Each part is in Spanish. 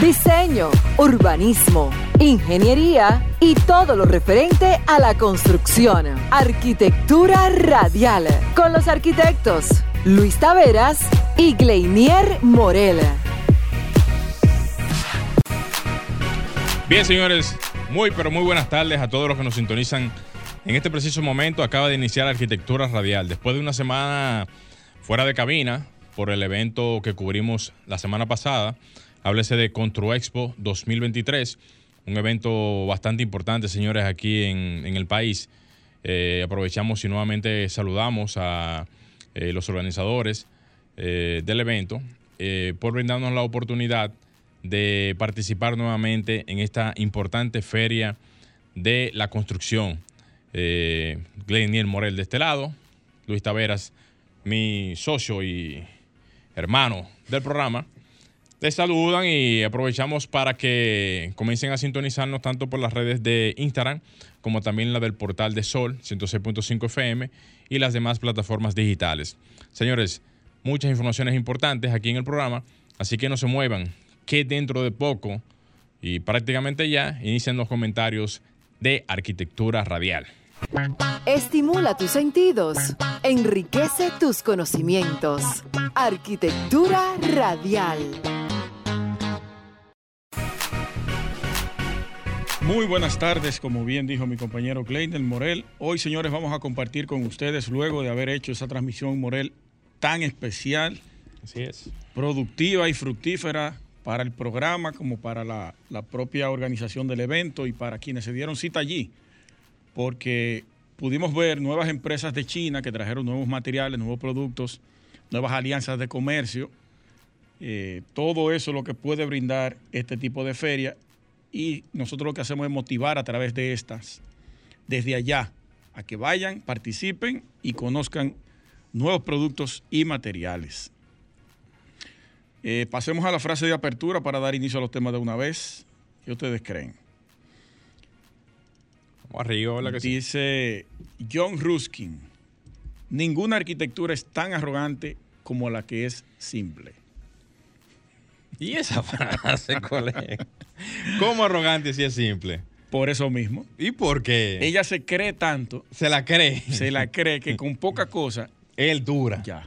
Diseño, Urbanismo, Ingeniería y todo lo referente a la construcción. Arquitectura Radial, con los arquitectos Luis Taveras y Gleinier Morel. Bien, señores, muy pero muy buenas tardes a todos los que nos sintonizan en este preciso momento acaba de iniciar Arquitectura Radial. Después de una semana fuera de cabina por el evento que cubrimos la semana pasada, háblese de Expo 2023, un evento bastante importante, señores, aquí en, el país. Eh, aprovechamos y nuevamente saludamos a eh, los organizadores eh, del evento por brindarnos la oportunidad de participar nuevamente en esta importante feria de la construcción Gleniel Morel de este lado, Luis Taveras, mi socio y hermano del programa. Te saludan y aprovechamos para que comiencen a sintonizarnos tanto por las redes de Instagram como también la del portal de Sol 106.5 FM y las demás plataformas digitales. Señores, muchas informaciones importantes aquí en el programa, así que no se muevan, que dentro de poco y prácticamente ya inician los comentarios de arquitectura radial. Estimula tus sentidos, enriquece tus conocimientos. Arquitectura radial. Muy buenas tardes, como bien dijo mi compañero Kleiner Morel. Hoy, señores, vamos a compartir con ustedes, luego de haber hecho esa transmisión Morel tan especial, Así es. productiva y fructífera para el programa como para la, la propia organización del evento y para quienes se dieron cita allí porque pudimos ver nuevas empresas de China que trajeron nuevos materiales, nuevos productos, nuevas alianzas de comercio. Eh, todo eso es lo que puede brindar este tipo de feria y nosotros lo que hacemos es motivar a través de estas, desde allá, a que vayan, participen y conozcan nuevos productos y materiales. Eh, pasemos a la frase de apertura para dar inicio a los temas de una vez. ¿Qué ustedes creen? Dice John Ruskin, ninguna arquitectura es tan arrogante como la que es simple. ¿Y esa frase cuál es? ¿Cómo arrogante si es simple? Por eso mismo. ¿Y por qué? Ella se cree tanto. Se la cree. Se la cree que con poca cosa. Él dura. Ya.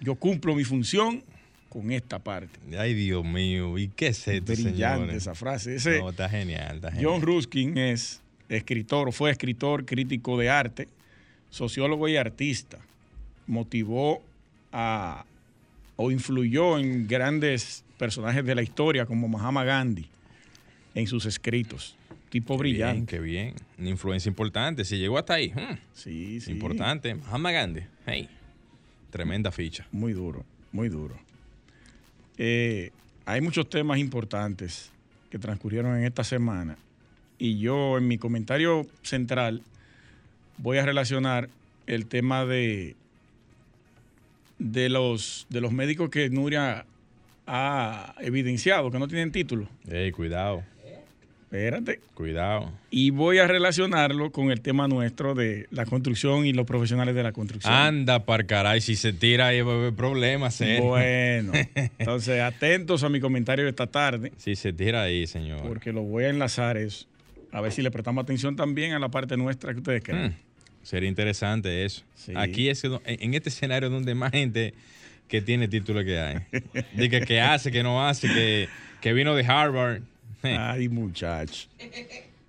Yo cumplo mi función con esta parte. Ay, Dios mío. ¿Y qué es esto, Brillante esa frase. no, está genial, está genial. John Ruskin es escritor, fue escritor, crítico de arte, sociólogo y artista. Motivó a, o influyó en grandes personajes de la historia como Mahatma Gandhi en sus escritos. Tipo brillante. qué bien. Una influencia importante. Si llegó hasta ahí. Hmm. Sí, sí. Importante. Mahatma Gandhi. Hey. Tremenda ficha. Muy duro, muy duro. Eh, hay muchos temas importantes que transcurrieron en esta semana y yo en mi comentario central voy a relacionar el tema de, de, los, de los médicos que Nuria ha evidenciado que no tienen título. Ey, cuidado. Espérate. Cuidado. Y voy a relacionarlo con el tema nuestro de la construcción y los profesionales de la construcción. Anda, par caray, si se tira ahí va a haber problemas. ¿eh? Bueno, entonces atentos a mi comentario de esta tarde. Si se tira ahí, señor. Porque lo voy a enlazar eso a ver si le prestamos atención también a la parte nuestra que ustedes creen. Hmm, sería interesante eso. Aquí es en este escenario donde más gente que tiene título que hay. De que, hace, que no hace, que, vino de Harvard. Ay, muchachos.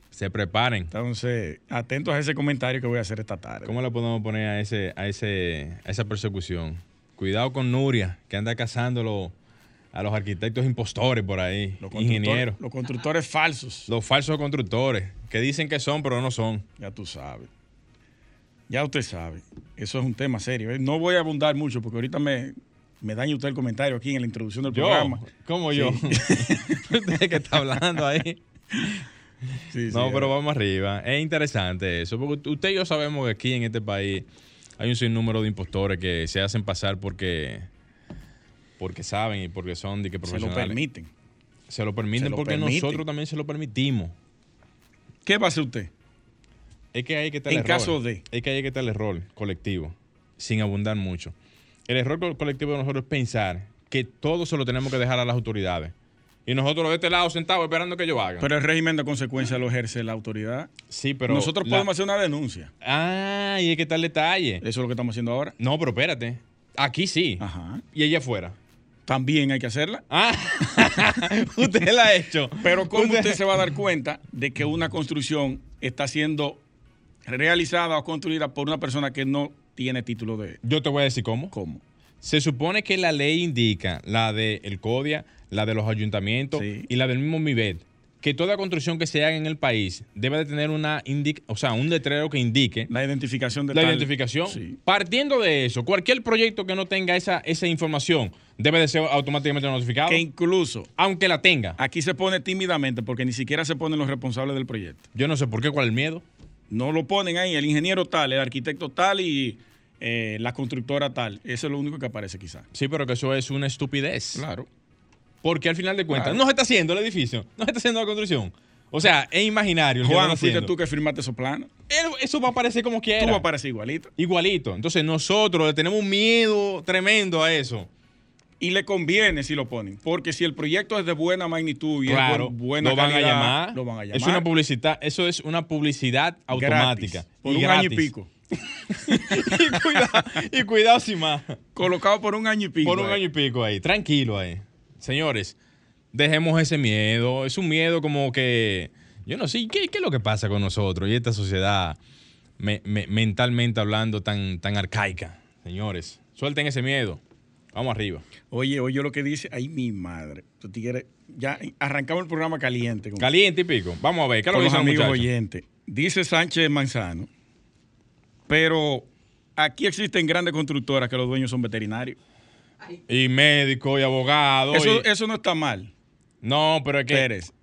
Se preparen. Entonces, atentos a ese comentario que voy a hacer esta tarde. ¿Cómo le podemos poner a ese, a ese, a esa persecución? Cuidado con Nuria, que anda cazándolo a los arquitectos impostores por ahí, los ingenieros. Los constructores falsos. Los falsos constructores, que dicen que son, pero no son. Ya tú sabes. Ya usted sabe. Eso es un tema serio. ¿eh? No voy a abundar mucho porque ahorita me, me daña usted el comentario aquí en la introducción del programa. ¿Cómo yo? ¿Usted que está hablando ahí? Sí, sí, no, pero vamos arriba. Es interesante eso, porque usted y yo sabemos que aquí en este país hay un sinnúmero de impostores que se hacen pasar porque porque saben y porque son de que Se lo profesionales. permiten. Se lo permiten Se lo porque permiten. nosotros también se lo permitimos. ¿Qué va a hacer usted? Es que hay que En error. caso de- Es que hay que estar el error colectivo, sin abundar mucho. El error co- colectivo de nosotros es pensar que todo se lo tenemos que dejar a las autoridades. Y nosotros de este lado sentados esperando que ellos hagan. Pero el régimen de consecuencia lo ejerce la autoridad. sí, pero. Nosotros la- podemos hacer una denuncia. Ah, y hay que estar el detalle. Eso es lo que estamos haciendo ahora. No, pero espérate. Aquí sí. Ajá. Y allá afuera. También hay que hacerla. Ah, usted la ha hecho. Pero ¿cómo usted se va a dar cuenta de que una construcción está siendo realizada o construida por una persona que no tiene título de Yo te voy a decir cómo. cómo? Se supone que la ley indica, la del el CODIA, la de los ayuntamientos Sí. y la del mismo MIBED, que toda construcción que se haga en el país debe de tener una o sea, un letrero que indique La identificación de la tal- identificación. Sí. Partiendo de eso, cualquier proyecto que no tenga esa, esa información debe de ser automáticamente notificado, Que incluso aunque la tenga. aquí se pone tímidamente porque ni siquiera se ponen los responsables del proyecto. Yo no sé por qué, cuál es el miedo. No lo ponen ahí, el ingeniero tal, el arquitecto tal y eh, la constructora tal. Eso es lo único que aparece quizá. Sí, pero que eso es una estupidez. Claro. Porque al final de cuentas, Claro. no se está haciendo el edificio, no se está haciendo la construcción. O sea, es imaginario. el Juan, fuiste tú que firmaste esos planos. Eso va a aparecer como quiera. Tú vas a parecer igualito. Igualito. Entonces nosotros le tenemos un miedo tremendo a eso. Y le conviene si lo ponen. Porque si el proyecto es de buena magnitud y claro, es bu- buena lo van calidad, a llamar. lo van a llamar. Es una publicidad, eso es una publicidad automática. Gratis, por y un año y pico. y, cuidado, y cuidado sin más. Colocado por un año y pico. Por un eh. año y pico ahí. Tranquilo ahí. Señores, dejemos ese miedo. Es un miedo como que. Yo no sé, ¿qué, qué es lo que pasa con nosotros y esta sociedad me- me- mentalmente hablando tan, tan arcaica? Señores, suelten ese miedo. Vamos arriba. Oye, oye lo que dice. Ay, mi madre. Tú tigres, ya arrancamos el programa caliente. Con, Caliente y pico. Vamos a ver. ¿Qué lo los amigos muchachos? oyentes. Dice Sánchez Manzano. Pero aquí existen grandes constructoras que los dueños son veterinarios. Y médico y abogado. Eso, y- eso no está mal, No, pero es que. Pérez.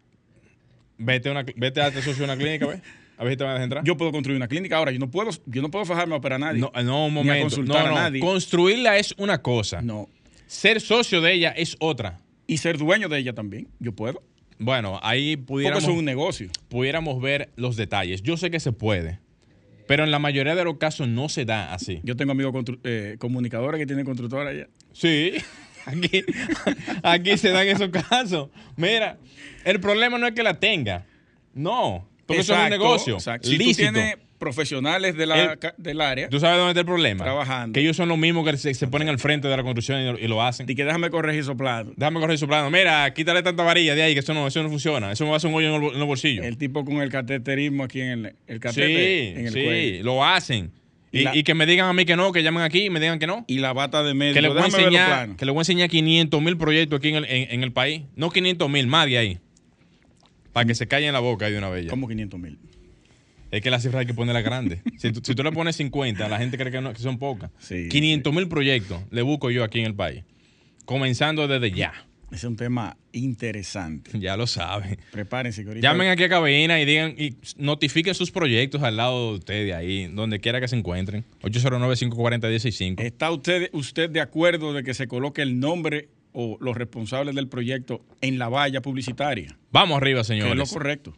Vete, a una, vete a socio una clínica, ¿ves? A ver si te van a entrar. Yo puedo construir una clínica. Ahora, yo no puedo, yo no puedo fajarme a operar a nadie. no, no, un Ni a momento. consultar no, a no. nadie. Construirla es una cosa. No. Ser socio de ella es otra. Y ser dueño de ella también. Yo puedo. Bueno, ahí Porque pudiéramos, eso es un negocio. pudiéramos ver los detalles. Yo sé que se puede, pero en la mayoría de los casos no se da así. Yo tengo amigos eh, comunicadores que tienen constructora allá. Sí, aquí, aquí se dan esos casos. Mira, el problema no es que la tenga. No, porque eso es un Exacto, negocio. exacto. Si lícito. tú tienes profesionales de la, El- ca- del área, ¿Tú sabes dónde está el problema? Trabajando. Que ellos son los mismos que se, se ponen al frente de la construcción y, lo- y lo hacen. di que déjame corregir esos planos. Déjame correr su plano. Mira, quítale tanta varilla de ahí, que eso no, eso no funciona. Eso me va a hacer un hoyo en, el, bol- en los bolsillos. El tipo con el cateterismo aquí en el, el sí, catete en el sí, cuello. lo hacen. Y Y, la- y que me digan a mí que no, que llamen aquí y me digan que no. Y la bata de medio. Que les, voy a enseñar, que les voy a enseñar 500 mil proyectos aquí en el, en- en el país. No 500 mil, más de ahí. Para que se callen la boca de una ya. Como 500 mil. Es que la cifra hay que ponerla grande. si, tú, si tú le pones 50, la gente cree que, no- que son pocas. Sí, 500 mil proyectos le busco yo aquí en el país. Comenzando desde ya. Ese es un tema interesante. Ya lo saben. Prepárense que Llamen aquí a cabina y digan y notifiquen sus proyectos al lado de ustedes ahí, donde quiera que se encuentren. 809-540-165. ¿Está usted, usted de acuerdo de que se coloque el nombre o los responsables del proyecto en la valla publicitaria? Vamos arriba, Que es señores. lo correcto.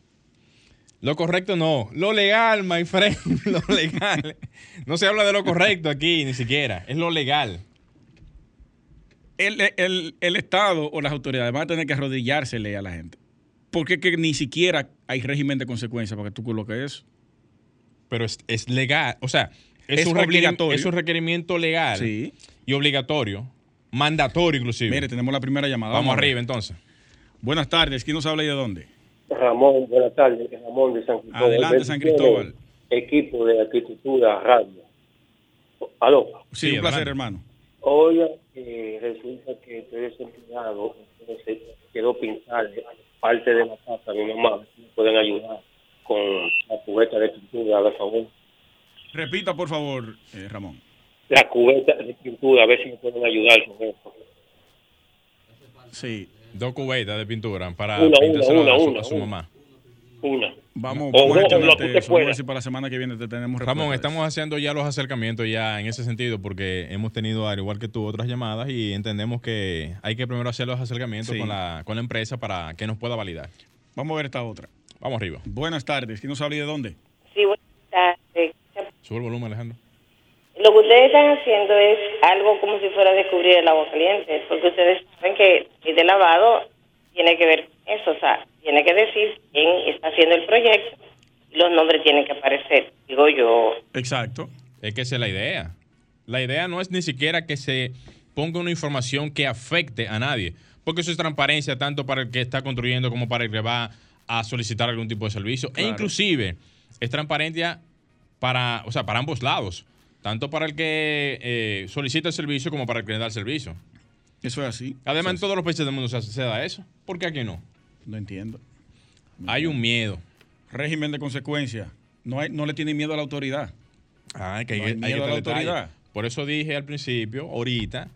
Lo correcto no. Lo legal, my friend. Lo legal. No se habla de lo correcto aquí, ni siquiera. Es lo legal. El, el- el Estado o las autoridades van a tener que arrodillársele a la gente. Porque que ni siquiera hay régimen de consecuencias para que tú coloques eso. Pero es, es legal. O sea, es, Es un obligatorio. es un requerimiento legal Sí. y obligatorio. Mandatorio, inclusive. Mire, tenemos la primera llamada. Vamos arriba, entonces. Buenas tardes. ¿Quién nos habla y de dónde? Ramón, buenas tardes. Ramón de San Cristóbal. Adelante, San Cristóbal. Equipo de arquitectura radio. Aló. Sí, Sí, un placer, hermano. Oiga, eh, resulta que estoy desempleado, entonces quiero pintar parte de la casa mi mamá, me pueden ayudar con la cubeta de pintura, a favor. Repita, por favor, eh, Ramón. La cubeta de pintura, a ver si me pueden ayudar con eso. Sí. Dos cubetas de pintura para Una, una, una, a, su, una, a su una. mamá. una. Vamos, O vamos a. Vamos a ver pueda. si para la semana que viene te tenemos Ramón, estamos haciendo ya los acercamientos ya en ese sentido porque hemos tenido, al igual que tú, otras llamadas y entendemos que hay que primero hacer los acercamientos Sí. con, la, con la empresa para que nos pueda validar. Vamos a ver esta otra. Vamos arriba. Buenas tardes. ¿Quién nos habla y de dónde? Sí, buenas tardes. Sube el volumen, Alejandro. Lo que ustedes están haciendo es algo como si fuera descubrir el agua caliente, porque ustedes saben que el de lavado tiene que ver con eso, o sea, tiene que decir quién está haciendo el proyecto y los nombres tienen que aparecer. Digo yo, Exacto. Es que esa es la idea. La idea no es ni siquiera que se ponga una información que afecte a nadie, porque eso es transparencia tanto para el que está construyendo como para el que va a solicitar algún tipo de servicio. E inclusive es transparencia para, o sea, para ambos lados, tanto para el que eh, solicita el servicio como para el que le da el servicio. Eso es así. Además, en todos los países del mundo se, se da eso. ¿Por qué aquí no? No entiendo. Hay un miedo. Régimen de consecuencia. No, hay, no le tiene miedo a la autoridad. Ah, que hay, No hay que- miedo hay que a la detalle. autoridad. Por eso dije al principio, ahorita,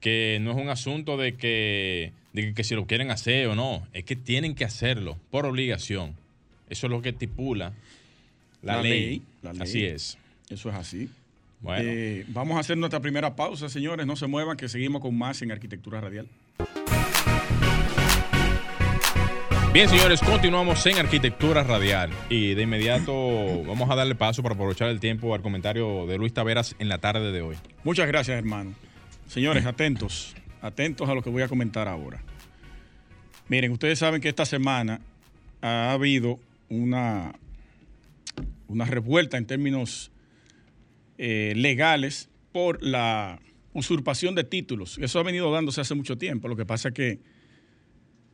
que no es un asunto de que, de que, que si lo quieren hacer o no, es que tienen que hacerlo por obligación. Eso es lo que estipula la, La ley. ley, la ley. Así es. Eso es así. Bueno, Eh, vamos a hacer nuestra primera pausa, señores. No se muevan, que seguimos con más en Arquitectura Radial. bien, señores, continuamos en Arquitectura Radial. Y de inmediato vamos a darle paso para aprovechar el tiempo al comentario de Luis Taveras en la tarde de hoy. Muchas gracias, hermano. Señores, atentos. Atentos a lo que voy a comentar ahora. Miren, ustedes saben que esta semana ha habido una, una revuelta en términos eh, legales por la usurpación de títulos. Eso ha venido dándose hace mucho tiempo. Lo que pasa es que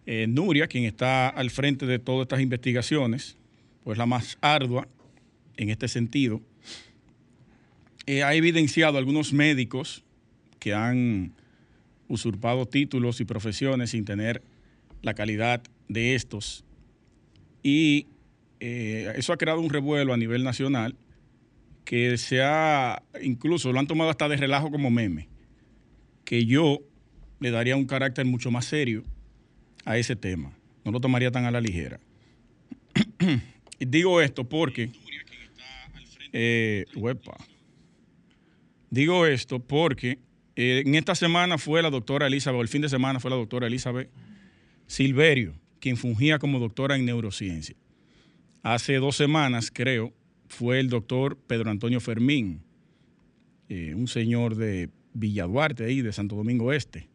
eh, Nuria, quien está al frente de todas estas investigaciones, pues la más ardua en este sentido, eh, ha evidenciado algunos médicos que han usurpado títulos y profesiones sin tener la calidad de estos. Y eso ha creado un revuelo a nivel nacional que se ha, incluso lo han tomado hasta de relajo como meme, que yo le daría un carácter mucho más serio a ese tema. No lo tomaría tan a la ligera. Y Digo esto porque... eh. Digo esto porque eh, en esta semana fue la doctora Elizabeth, o el fin de semana fue la doctora Elizabeth Silverio, quien fungía como doctora en neurociencia. Hace dos semanas, creo, fue el doctor Pedro Antonio Fermín, eh, un señor de Villa Duarte, ahí de Santo Domingo Este,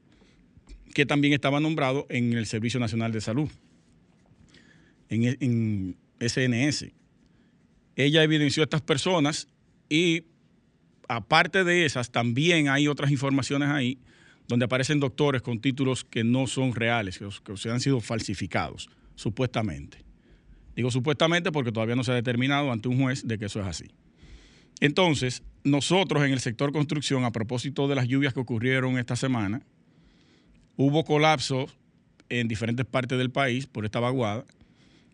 que también estaba nombrado en el Servicio Nacional de Salud, en, SNS. Ella evidenció a estas personas y aparte de esas, también hay otras informaciones ahí donde aparecen doctores con títulos que no son reales, que, que se han sido falsificados, supuestamente. Digo supuestamente porque todavía no se ha determinado ante un juez de que eso es así. Entonces, nosotros en el sector construcción, a propósito de las lluvias que ocurrieron esta semana, hubo colapsos en diferentes partes del país por esta vaguada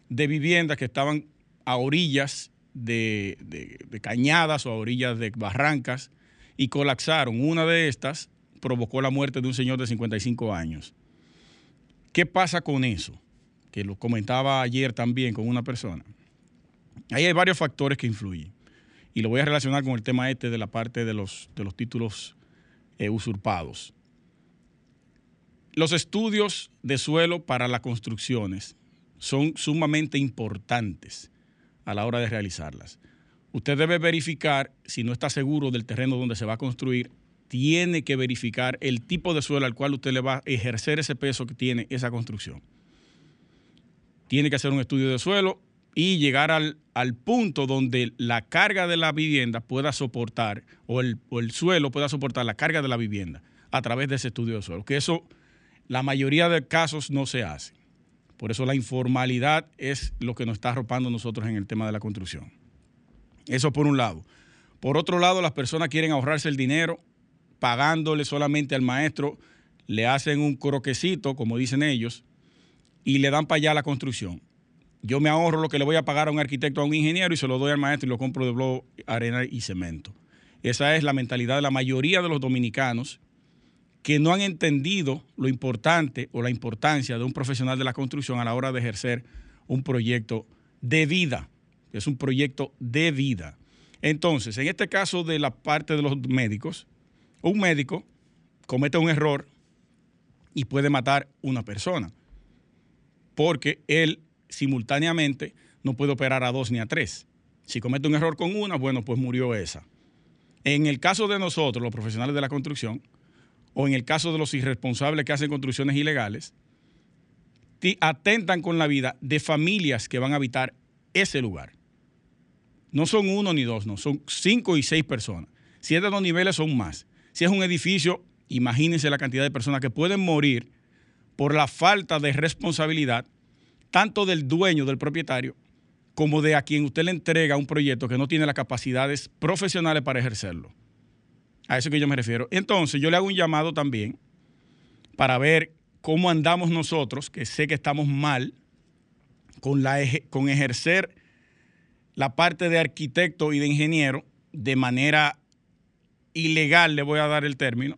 de viviendas que estaban a orillas de, cañadas o a orillas de barrancas y colapsaron. Una de estas provocó la muerte de un señor de 55 años. ¿Qué pasa con eso? Que lo comentaba ayer también con una persona. Ahí hay varios factores que influyen. Y lo voy a relacionar con el tema este de la parte de los, de los títulos eh, usurpados. Los estudios de suelo para las construcciones son sumamente importantes a la hora de realizarlas. Usted debe verificar, si no está seguro del terreno donde se va a construir, tiene que verificar el tipo de suelo al cual usted le va a ejercer ese peso que tiene esa construcción. Tiene que hacer un estudio de suelo y llegar al, al punto donde la carga de la vivienda pueda soportar, o el, o el suelo pueda soportar la carga de la vivienda a través de ese estudio de suelo. Que eso, la mayoría de casos no se hace. Por eso la informalidad es lo que nos está arropando nosotros en el tema de la construcción. Eso por un lado. Por otro lado, las personas quieren ahorrarse el dinero pagándole solamente al maestro, le hacen un croquecito, como dicen ellos, y le dan para allá la construcción. Yo me ahorro lo que le voy a pagar a un arquitecto, a un ingeniero, y se lo doy al maestro y lo compro de bloque, arena y cemento. Esa es la mentalidad de la mayoría de los dominicanos que no han entendido lo importante o la importancia de un profesional de la construcción a la hora de ejercer un proyecto de vida. Es un proyecto de vida. Entonces, en este caso de la parte de los médicos, un médico comete un error y puede matar una persona, porque él simultáneamente no puede operar a dos ni a tres. Si comete un error con una, bueno, pues murió esa. En el caso de nosotros, los profesionales de la construcción, o en el caso de los irresponsables que hacen construcciones ilegales, atentan con la vida de familias que van a habitar ese lugar. No son uno ni dos, no, son cinco y seis personas. Si es de dos niveles, son más. Si es un edificio, imagínense la cantidad de personas que pueden morir por la falta de responsabilidad, tanto del dueño, del propietario, como de a quien usted le entrega un proyecto que no tiene las capacidades profesionales para ejercerlo. A eso que yo me refiero. Entonces, yo le hago un llamado también para ver cómo andamos nosotros, que sé que estamos mal, con, con ejercer la parte de arquitecto y de ingeniero de manera ilegal, le voy a dar el término,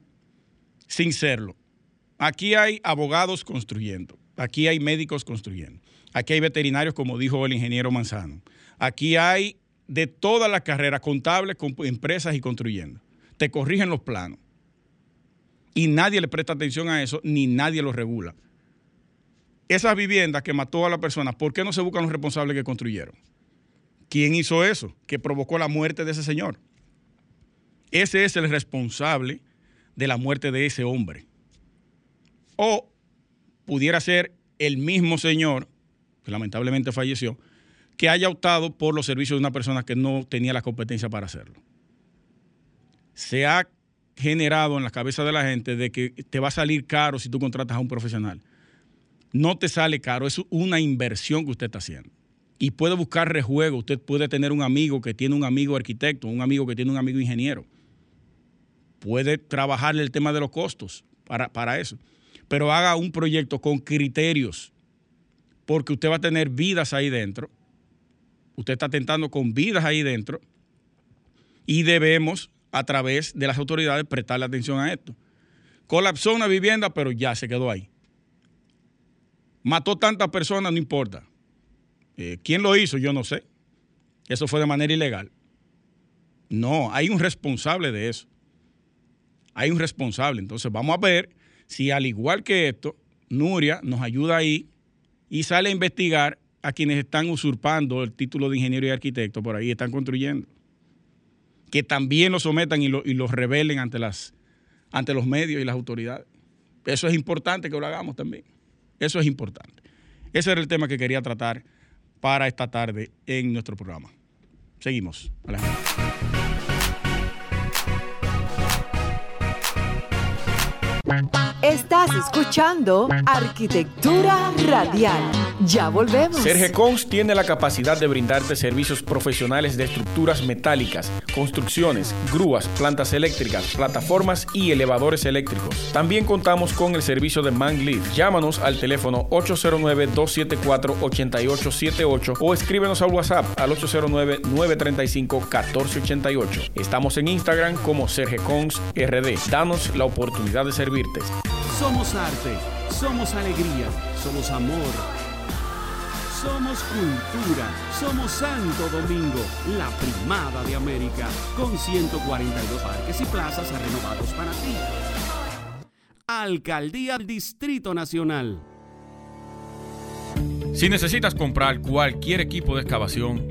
sin serlo. Aquí hay abogados construyendo, aquí hay médicos construyendo, aquí hay veterinarios, como dijo el ingeniero Manzano, aquí hay de todas las carreras, contables, empresas y construyendo. Te corrigen los planos. Y nadie le presta atención a eso, ni nadie lo regula. Esas viviendas que mató a la persona, ¿por qué no se buscan los responsables que construyeron? ¿Quién hizo eso? Que provocó la muerte de ese señor. Ese es el responsable de la muerte de ese hombre. O pudiera ser el mismo señor, que lamentablemente falleció, que haya optado por los servicios de una persona que no tenía la competencia para hacerlo. Se ha generado en la cabeza de la gente de que te va a salir caro si tú contratas a un profesional. No te sale caro, es una inversión que usted está haciendo. Y puede buscar rejuego. Usted puede tener un amigo que tiene un amigo arquitecto, un amigo que tiene un amigo ingeniero. Puede trabajarle el tema de los costos para, para eso. Pero haga un proyecto con criterios, porque usted va a tener vidas ahí dentro. Usted está tentando con vidas ahí dentro. Y debemos a través de las autoridades prestarle atención a esto. Colapsó una vivienda, pero ya se quedó ahí. Mató tantas personas, no importa. Eh, ¿Quién lo hizo? Yo no sé. Eso fue de manera ilegal. No, hay un responsable de eso. Hay un responsable. Entonces vamos a ver si al igual que esto, Nuria nos ayuda ahí y sale a investigar a quienes están usurpando el título de ingeniero y arquitecto por ahí, están construyendo que también lo sometan y, lo, los revelen ante, las, ante los medios y las autoridades. Eso es importante que lo hagamos también. Eso es importante. Ese era el tema que quería tratar para esta tarde en nuestro programa. Seguimos, Estás escuchando Arquitectura Radial. Ya volvemos. Serge Cons tiene la capacidad de brindarte servicios profesionales de estructuras metálicas, construcciones, grúas, plantas eléctricas, plataformas y elevadores eléctricos. También contamos con el servicio de Manglift. Llámanos al teléfono 809-274-8878 o escríbenos al WhatsApp al 809-935-1488. Estamos en Instagram como Serge Cons RD. Danos la oportunidad de servirte. Somos arte, somos alegría, somos amor. Somos cultura, somos Santo Domingo, la primada de América, con 142 parques y plazas renovados para ti. Alcaldía Distrito Nacional. Si necesitas comprar cualquier equipo de excavación,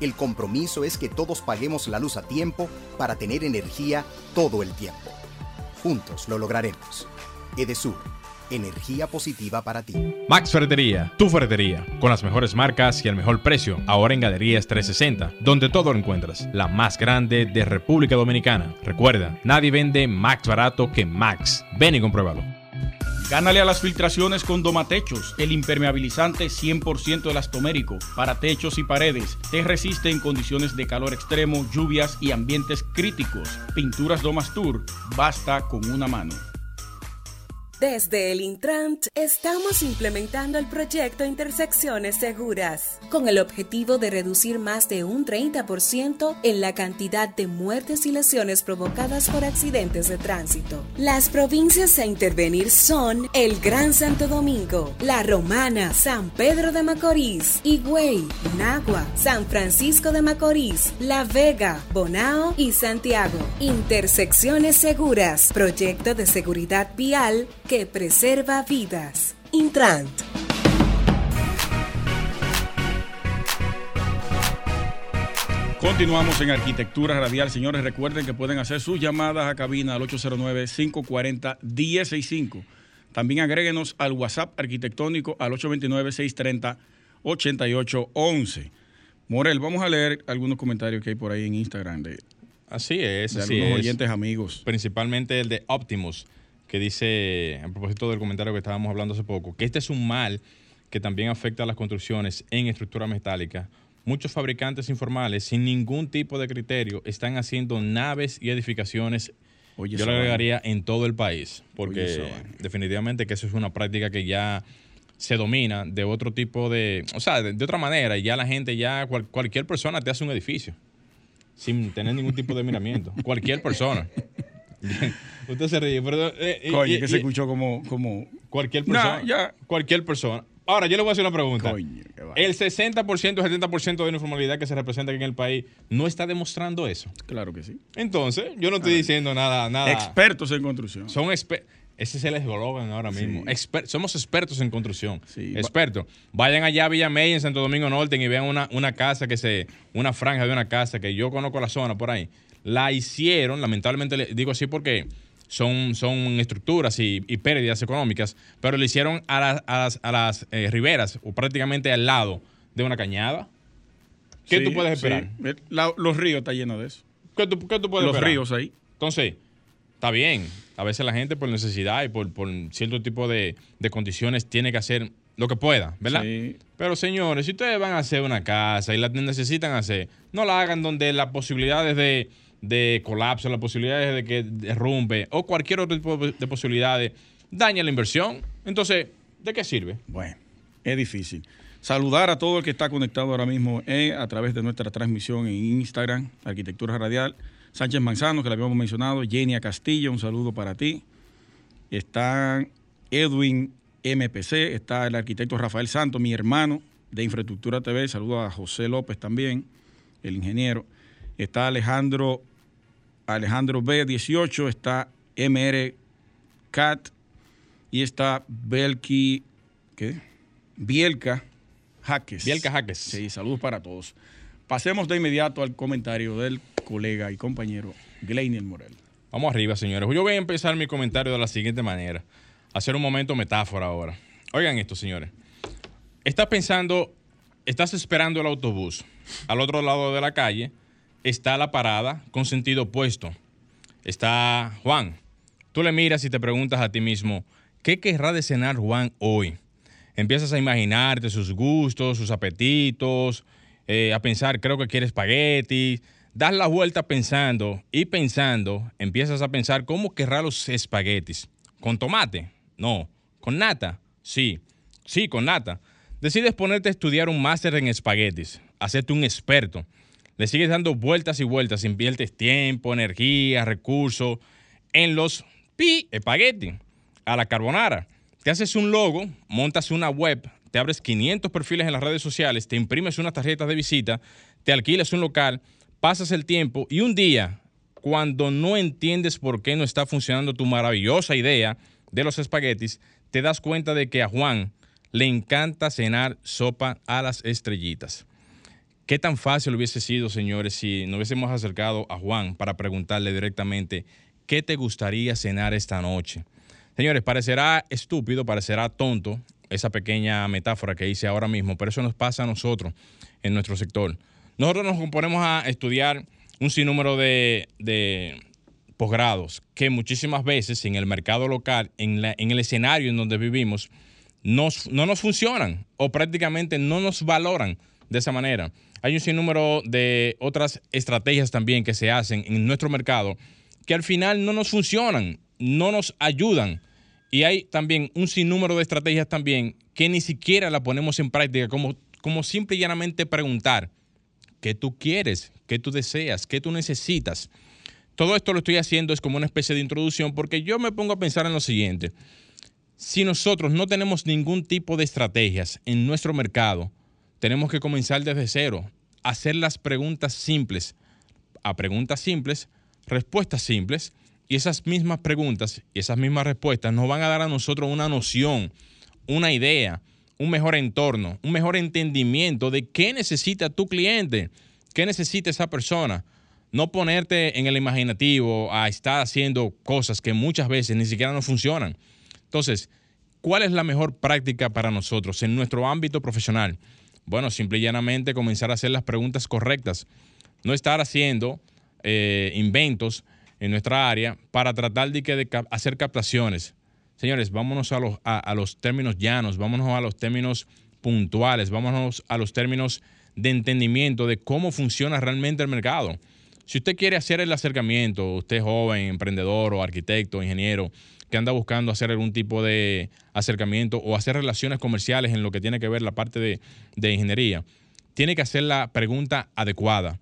El compromiso es que todos paguemos la luz a tiempo para tener energía todo el tiempo. Juntos lo lograremos. Edesur, energía positiva para ti. Max Ferretería, tu ferretería, con las mejores marcas y el mejor precio, ahora en Galerías 360, donde todo lo encuentras, la más grande de República Dominicana. Recuerda, nadie vende más barato que Max. Ven y compruébalo. Gánale a las filtraciones con Domatechos, el impermeabilizante 100% elastomérico para techos y paredes. Te resiste en condiciones de calor extremo, lluvias y ambientes críticos. Pinturas Domastur, basta con una mano. Desde el Intrant estamos implementando el proyecto Intersecciones Seguras, con el objetivo de reducir más de un 30% en la cantidad de muertes y lesiones provocadas por accidentes de tránsito. Las provincias a intervenir son el Gran Santo Domingo, La Romana, San Pedro de Macorís, Higüey, Nagua, San Francisco de Macorís, La Vega, Bonao y Santiago. Intersecciones Seguras, proyecto de seguridad vial que preserva vidas. Intrant. Continuamos en Arquitectura Radial. Señores, recuerden que pueden hacer sus llamadas a cabina al 809-540-1065. También agréguenos al WhatsApp arquitectónico al 829-630-8811. Morel, vamos a leer algunos comentarios que hay por ahí en Instagram de, Así es, de así algunos es. oyentes amigos. Principalmente el de Optimus, que dice, a propósito del comentario que estábamos hablando hace poco, que este es un mal que también afecta a las construcciones en estructura metálica. Muchos fabricantes informales, sin ningún tipo de criterio, están haciendo naves y edificaciones. Oye, yo lo agregaría en todo el país, Oye, porque vaina. definitivamente que eso es una práctica que ya se domina de otro tipo de, o sea, de, de otra manera, y ya la gente, ya cual- cualquier persona te hace un edificio, sin tener ningún tipo de miramiento, cualquier persona. Usted se ríe, pero... eh, eh, Coño, y- que se y- escuchó como, como Cualquier Nah, persona. ya. Cualquier persona. Ahora, yo le voy a hacer una pregunta. Coño, qué vaina. el 60%, 70% de la informalidad que se representa aquí en el país no está demostrando eso. Claro que sí. Entonces, yo no estoy diciendo nada. nada. Expertos en construcción. Son exper- Ese es el eslogan ahora mismo. Sí. Exper- somos expertos en construcción. Sí. Expertos. Vayan allá a Villamey, en Santo Domingo Norte, y vean una, una casa que se. Una franja de una casa que yo conozco la zona por ahí. La hicieron, lamentablemente le digo así porque son, son estructuras y, y pérdidas económicas, pero le hicieron a, las- a las, a las eh, riberas, o prácticamente al lado de una cañada. ¿Qué Sí, tú puedes sí. esperar? La- los ríos están llenos de eso. ¿Qué tú, qué tú puedes Los esperar? ríos ahí. Entonces, está bien. A veces la gente por necesidad y por, por cierto tipo de, de condiciones tiene que hacer lo que pueda, ¿verdad? Sí. Pero señores, si ustedes van a hacer una casa y la necesitan hacer, no la hagan donde las posibilidades de, de colapso, las posibilidades de que derrumbe o cualquier otro tipo de de posibilidades daña la inversión. Entonces, ¿de qué sirve? Bueno, es difícil. Saludar a todo el que está conectado ahora mismo eh, a través de nuestra transmisión en Instagram, Arquitectura Radial. Sánchez Manzano, que le habíamos mencionado. Jenia Castillo, un saludo para ti. Está Edwin MPC, está el arquitecto Rafael Santos, mi hermano de Infraestructura TV. Saludo a José López también, el ingeniero. Está Alejandro, Alejandro B18, está MR Cat y está Belki, ¿qué? Bielka Jaques. Bielka Jaques. Sí, saludos para todos. Pasemos de inmediato al comentario del colega y compañero Gleinier Morel. Vamos arriba, señores. Yo voy a empezar mi comentario de la siguiente manera. Hacer un momento metáfora ahora. Oigan esto, señores. Estás pensando, estás esperando el autobús. Al otro lado de la calle está la parada con sentido opuesto. Está Juan. Tú le miras y te preguntas a ti mismo, ¿qué querrá de cenar Juan hoy? Empiezas a imaginarte sus gustos, sus apetitos, eh, a pensar, creo que quiere espaguetis. Das la vuelta pensando y pensando, empiezas a pensar cómo querrá los espaguetis. ¿Con tomate? No. ¿Con nata? Sí. Sí, con nata. Decides ponerte a estudiar un máster en espaguetis, hacerte un experto. Le sigues dando vueltas y vueltas, inviertes tiempo, energía, recursos en los pi espagueti, a la carbonara. Te haces un logo, montas una web, te abres 500 perfiles en las redes sociales, te imprimes unas tarjetas de visita, te alquilas un local, pasas el tiempo y un día, cuando no entiendes por qué no está funcionando tu maravillosa idea de los espaguetis, te das cuenta de que a Juan le encanta cenar sopa a las estrellitas. ¿Qué tan fácil hubiese sido, señores, si nos hubiésemos acercado a Juan para preguntarle directamente qué te gustaría cenar esta noche? Señores, parecerá estúpido, parecerá tonto esa pequeña metáfora que hice ahora mismo, pero eso nos pasa a nosotros en nuestro sector. Nosotros nos ponemos a estudiar un sinnúmero de, de posgrados que muchísimas veces en el mercado local, en, el escenario en donde vivimos, no nos funcionan o prácticamente no nos valoran de esa manera. Hay un sinnúmero de otras estrategias también que se hacen en nuestro mercado que al final no nos funcionan, no nos ayudan. Y hay también un sinnúmero de estrategias también que ni siquiera la ponemos en práctica, como, como simple y llanamente preguntar, ¿qué tú quieres? ¿Qué tú deseas? ¿Qué tú necesitas? Todo esto lo estoy haciendo es como una especie de introducción porque yo me pongo a pensar en lo siguiente. Si nosotros no tenemos ningún tipo de estrategias en nuestro mercado, tenemos que comenzar desde cero, hacer las preguntas simples. A preguntas simples, respuestas simples, y esas mismas preguntas y esas mismas respuestas nos van a dar a nosotros una noción, una idea, un mejor entorno, un mejor entendimiento de qué necesita tu cliente, qué necesita esa persona no ponerte en el imaginativo a estar haciendo cosas que muchas veces ni siquiera no funcionan. Entonces, ¿cuál es la mejor práctica para nosotros en nuestro ámbito profesional? Bueno, simple y llanamente comenzar a hacer las preguntas correctas. No estar haciendo eh, inventos en nuestra área para tratar de, hacer captaciones. Señores, vámonos a los, a los términos llanos, vámonos a los términos puntuales, vámonos a los términos de entendimiento de cómo funciona realmente el mercado. Si usted quiere hacer el acercamiento, usted joven, emprendedor o arquitecto, ingeniero, que anda buscando hacer algún tipo de acercamiento o hacer relaciones comerciales en lo que tiene que ver la parte de, de ingeniería, tiene que hacer la pregunta adecuada,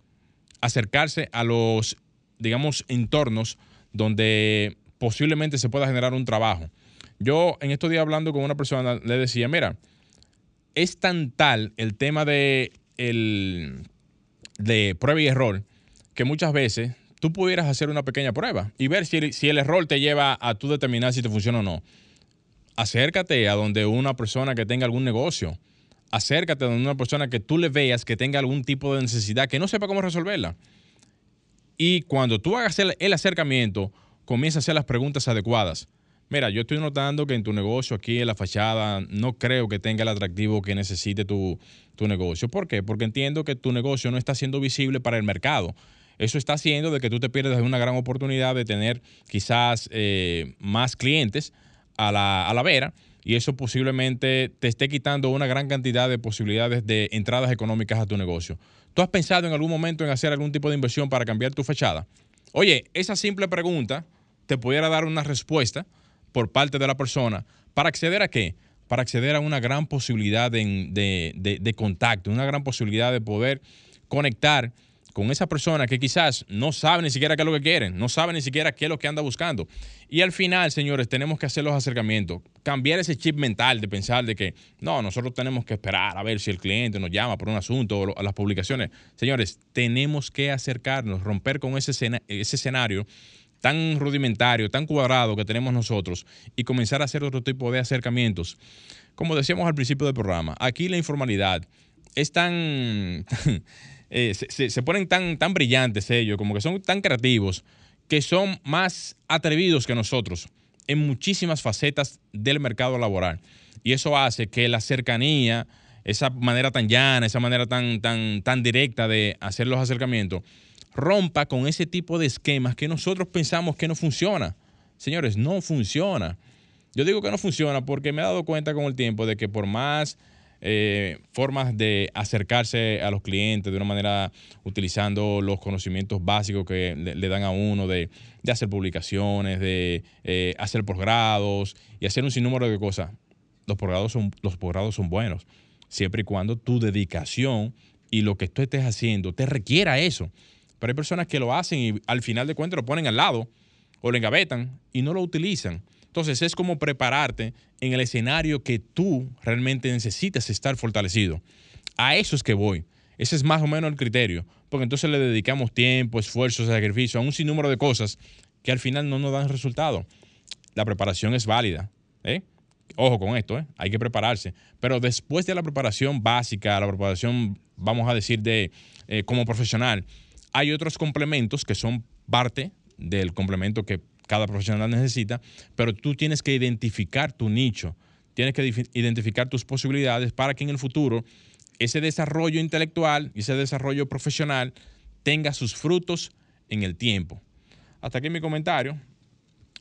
acercarse a los, digamos, entornos donde posiblemente se pueda generar un trabajo. Yo en estos días hablando con una persona le decía, mira, es tan tal el tema de, el, de prueba y error que muchas veces tú pudieras hacer una pequeña prueba y ver si, el error te lleva a tú determinar si te funciona o no. Acércate a donde una persona que tenga algún negocio. Acércate a donde una persona que tú le veas que tenga algún tipo de necesidad, que no sepa cómo resolverla. Y cuando tú hagas el, el acercamiento, comienza a hacer las preguntas adecuadas. Mira, yo estoy notando que en tu negocio aquí en la fachada no creo que tenga el atractivo que necesite tu, tu negocio. ¿Por qué? Porque entiendo que tu negocio no está siendo visible para el mercado eso está haciendo de que tú te pierdas una gran oportunidad de tener quizás eh, más clientes a la, a la vera y eso posiblemente te esté quitando una gran cantidad de posibilidades de entradas económicas a tu negocio. ¿Tú has pensado en algún momento en hacer algún tipo de inversión para cambiar tu fachada? Oye, esa simple pregunta te pudiera dar una respuesta por parte de la persona para acceder a qué? Para acceder a una gran posibilidad de, de, de contacto, una gran posibilidad de poder conectar con esa persona que quizás no sabe ni siquiera qué es lo que quieren, no sabe ni siquiera qué es lo que anda buscando. Y al final, señores, tenemos que hacer los acercamientos, cambiar ese chip mental de pensar de que no, nosotros tenemos que esperar a ver si el cliente nos llama por un asunto o las publicaciones. Señores, tenemos que acercarnos, romper con ese, ese escenario tan rudimentario, tan cuadrado que tenemos nosotros y comenzar a hacer otro tipo de acercamientos. Como decíamos al principio del programa, aquí la informalidad es tan... Eh, se, ponen tan, tan brillantes ellos, como que son tan creativos, que son más atrevidos que nosotros en muchísimas facetas del mercado laboral. Y eso hace que la cercanía, esa manera tan llana, esa manera tan, tan, tan directa de hacer los acercamientos, rompa con ese tipo de esquemas que nosotros pensamos que no funciona. Señores, no funciona. Yo digo que no funciona porque me he dado cuenta con el tiempo de que por más eh, formas de acercarse a los clientes de una manera utilizando los conocimientos básicos que le, dan a uno de, hacer publicaciones, de eh, hacer posgrados y hacer un sinnúmero de cosas. Los posgrados son, los posgrados son buenos, siempre y cuando tu dedicación y lo que tú estés haciendo te requiera eso. Pero hay personas que lo hacen y al final de cuentas lo ponen al lado o lo engavetan y no lo utilizan. Entonces es como prepararte en el escenario que tú realmente necesitas estar fortalecido. A eso es que voy. Ese es más o menos el criterio, porque entonces le dedicamos tiempo, esfuerzo, sacrificio a un sinnúmero de cosas que al final no nos dan resultado. La preparación es válida. ¿eh? Ojo con esto, ¿eh? hay que prepararse. Pero después de la preparación básica, la preparación, vamos a decir, de eh, como profesional, hay otros complementos que son parte del complemento que cada profesional necesita, pero tú tienes que identificar tu nicho, tienes que identificar tus posibilidades para que en el futuro ese desarrollo intelectual y ese desarrollo profesional tenga sus frutos en el tiempo. Hasta aquí mi comentario.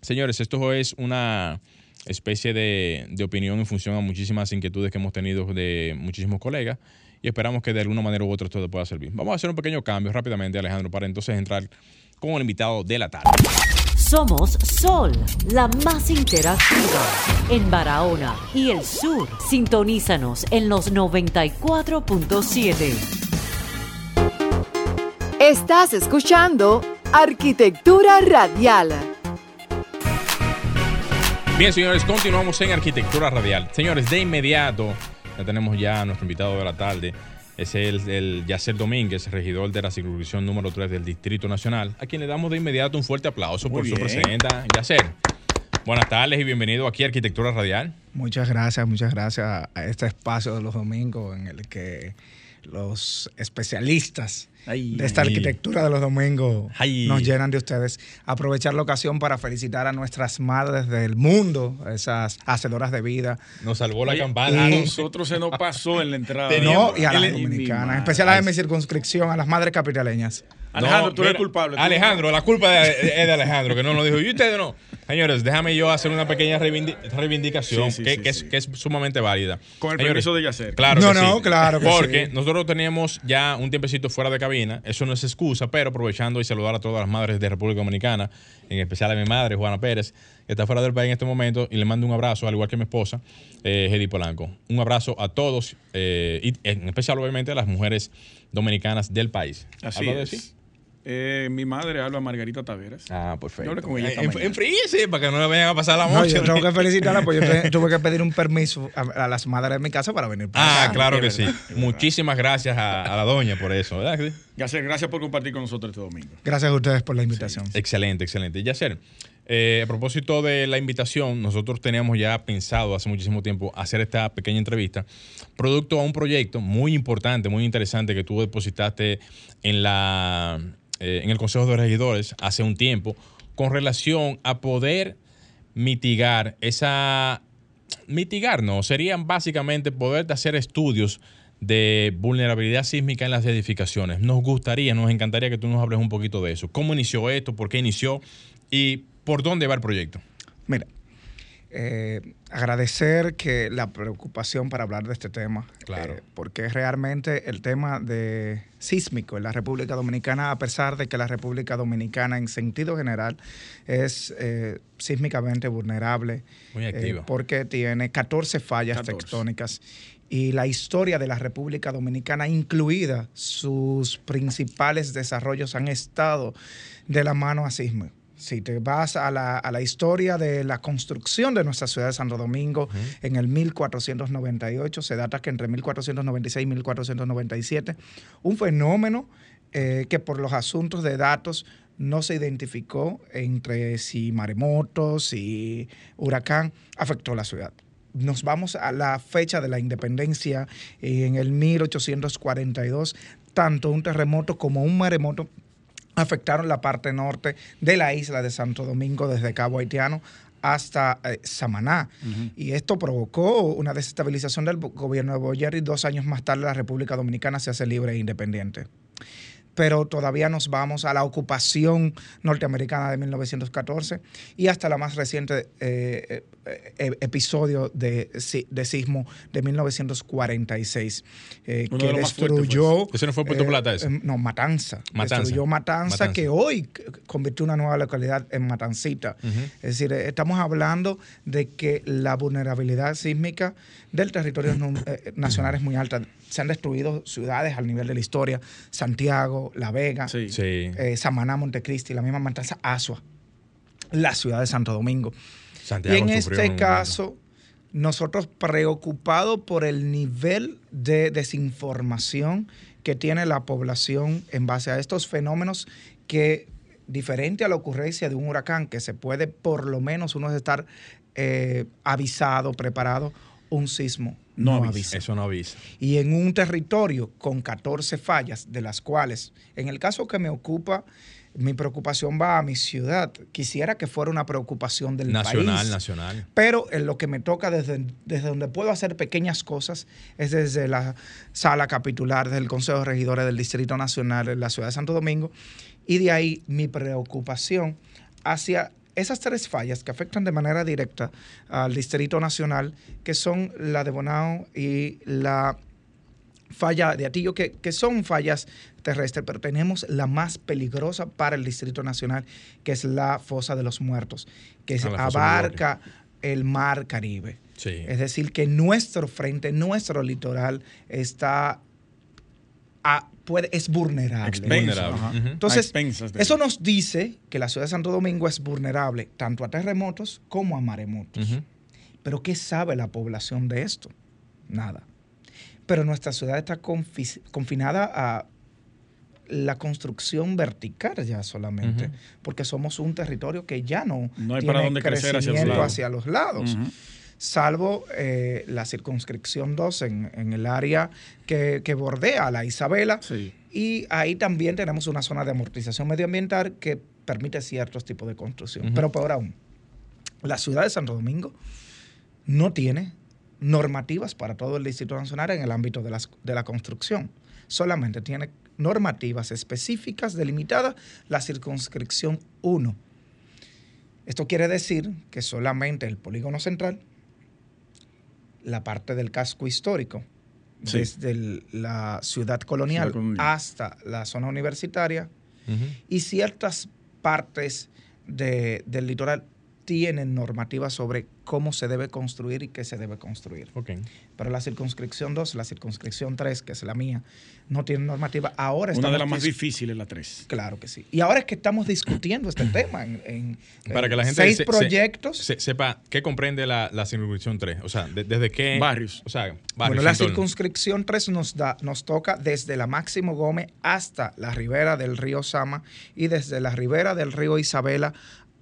Señores, esto es una especie de, opinión en función a muchísimas inquietudes que hemos tenido de muchísimos colegas y esperamos que de alguna manera u otra esto pueda servir. Vamos a hacer un pequeño cambio rápidamente, Alejandro, para entonces entrar con el invitado de la tarde. Somos Sol, la más interactiva en Barahona y el sur. Sintonízanos en los 94.7. Estás escuchando Arquitectura Radial Bien, señores, continuamos en Arquitectura Radial. Señores, de inmediato, ya tenemos ya a nuestro invitado de la tarde. Es el, el Yacer Domínguez, regidor de la circunscripción número 3 del Distrito Nacional, a quien le damos de inmediato un fuerte aplauso por su presencia. Yacer, buenas tardes y bienvenido aquí a Arquitectura Radial. Muchas gracias, muchas gracias a este espacio de los domingos en el que los especialistas de esta arquitectura de los domingos nos llenan de ustedes. Aprovechar la ocasión para felicitar a nuestras madres del mundo, esas hacedoras de vida. Nos salvó la campana. A nosotros se nos pasó en la entrada. No, y a las dominicanas, en especial a de mi circunscripción, a las madres capitaleñas. Alejandro, tú eres culpable. Alejandro, la culpa es de Alejandro, que no lo dijo. Y ustedes no. Señores, déjame yo hacer una pequeña reivindicación que, es, sumamente válida. Con el permiso de Yacer. Claro no, que no, claro que Porque nosotros teníamos ya un tiempecito fuera de cabina. Eso no es excusa, pero aprovechando y saludar a todas las madres de República Dominicana, en especial a mi madre, Juana Pérez, que está fuera del país en este momento, y le mando un abrazo, al igual que mi esposa, eh, Hedy Polanco. Un abrazo a todos, eh, y en especial, obviamente, a las mujeres dominicanas del país. Así es. Eh, mi madre habla Margarita Taveras. Ah, perfecto. Yo hablé con ella en, para que no le vayan a pasar la noche. yo tengo que felicitarla porque yo tuve que pedir un permiso a, las madres de mi casa para venir. ah, claro que sí. Muchísimas gracias a, la doña por eso, ¿verdad? Yacer, gracias por compartir con nosotros este domingo. Gracias a ustedes por la invitación. Excelente, excelente. Yacer, eh, a propósito de la invitación, nosotros teníamos ya pensado hace muchísimo tiempo hacer esta pequeña entrevista, producto a un proyecto muy importante, muy interesante que tú depositaste en la eh, en el Consejo de Regidores hace un tiempo con relación a poder mitigar esa... Mitigar, no, serían básicamente poder hacer estudios de vulnerabilidad sísmica en las edificaciones. Nos gustaría, nos encantaría que tú nos hables un poquito de eso. ¿Cómo inició esto? ¿Por qué inició? ¿Y por dónde va el proyecto? Mira, eh, agradecer que la preocupación para hablar de este tema, claro. Eh, porque realmente el tema de sísmico en la República Dominicana, a pesar de que la República Dominicana en sentido general es eh, sísmicamente vulnerable, Muy porque tiene 14 fallas tectónicas. Y la historia de la República Dominicana, incluida sus principales desarrollos, han estado de la mano a sísmico si te vas a la, a la, historia de la construcción de nuestra ciudad de Santo Domingo en el 1498, se data que entre 1496 y 1497, un fenómeno eh, que por los asuntos de datos no se identificó entre si maremotos, si huracán, afectó la ciudad. Nos vamos a la fecha de la independencia en el 1842, tanto un terremoto como un maremoto afectaron la parte norte de la isla de Santo Domingo desde Cabo Haitiano hasta eh, Samaná. Y esto provocó una desestabilización del gobierno de Boyer y dos años más tarde la República Dominicana se hace libre e independiente pero todavía nos vamos a la ocupación norteamericana de 1914 y hasta la más reciente eh, eh, eh, episodio de, de, sismo de 1946, que destruyó... ¿Ese no fue Puerto Plata ese? no, Matanza. Destruyó Matanza, que hoy convirtió una nueva localidad en Matancita. Es decir, estamos hablando de que la vulnerabilidad sísmica del territorio nacional es muy alta se han destruido ciudades al nivel de la historia. Santiago, La Vega, eh, Samaná, Montecristi, la misma Matanza, Asua, la ciudad de Santo Domingo. y en este caso, nosotros preocupados por el nivel de desinformación que tiene la población en base a estos fenómenos que diferente a la ocurrencia de un huracán, que se puede por lo menos uno estar eh, avisado, preparado, un sismo no, No avisa. Eso no avisa. Y en un territorio con 14 fallas, de las cuales, en el caso que me ocupa, mi preocupación va a mi ciudad. Quisiera que fuera una preocupación del Nacional, país. nacional. Pero en lo que me toca desde, desde donde puedo hacer pequeñas cosas es desde la sala capitular del Consejo de Regidores del Distrito Nacional en la ciudad de Santo Domingo. Y de ahí mi preocupación hacia esas tres fallas que afectan de manera directa al Distrito Nacional, que son la de Bonao y la falla de Atillo, que, que son fallas terrestres, pero tenemos la más peligrosa para el Distrito Nacional, que es la fosa de los muertos, que es- Ah, abarca el mar Caribe. Sí. Es decir, que nuestro frente, nuestro litoral está a- puede, es vulnerable. Vulnerable. Entonces, eso nos dice que la ciudad de Santo Domingo es vulnerable tanto a terremotos como a maremotos. Pero ¿qué sabe la población de esto? Nada. Pero nuestra ciudad está confi- confinada a la construcción vertical ya solamente, porque somos un territorio que ya no, No hay tiene para dónde crecer hacia los lados. hacia los lados. Salvo eh, la circunscripción 2 en, en el área que, que bordea a la Isabela. Sí. Y ahí también tenemos una zona de amortización medioambiental que permite ciertos tipos de construcción. Ujú. Pero peor aún, la ciudad de Santo Domingo no tiene normativas para todo el Distrito Nacional en el ámbito de, las- de la construcción. Solamente tiene normativas específicas delimitadas la circunscripción 1. Esto quiere decir que solamente el polígono central, la parte del casco histórico, Sí. desde el- la ciudad colonial, Ciudad colonial. hasta la zona universitaria, y ciertas partes de- del litoral tienen normativas sobre cómo se debe construir y qué se debe construir. Ok. Pero la circunscripción 2, la circunscripción 3, que es la mía, no tiene normativa. Ahora Una de las más difíciles, la 3. Claro que sí. Y ahora es que estamos discutiendo este tema en, en- Para en que la gente seis se- se- proyectos. se- sepa qué comprende la, la circunscripción 3. O sea, de- desde qué. Barrios. O sea, barrios. bueno, la circunscripción 3 nos, da, nos toca desde la Máximo Gómez hasta la ribera del río Sama y desde la ribera del río Isabela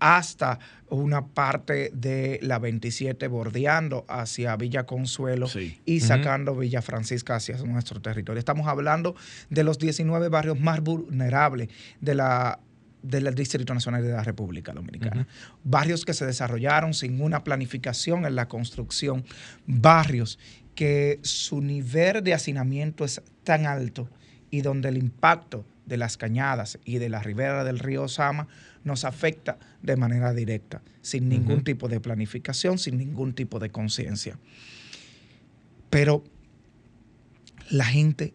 hasta una parte de la 27 bordeando hacia Villa Consuelo Sí. y sacando Villa Francisca hacia nuestro territorio. Estamos hablando de los 19 barrios más vulnerables de la del Distrito Nacional de la República Dominicana. Barrios que se desarrollaron sin una planificación en la construcción, barrios que su nivel de hacinamiento es tan alto y donde el impacto de las cañadas y de la ribera del río Sama nos afecta de manera directa, sin ningún tipo de planificación, sin ningún tipo de conciencia. Pero la gente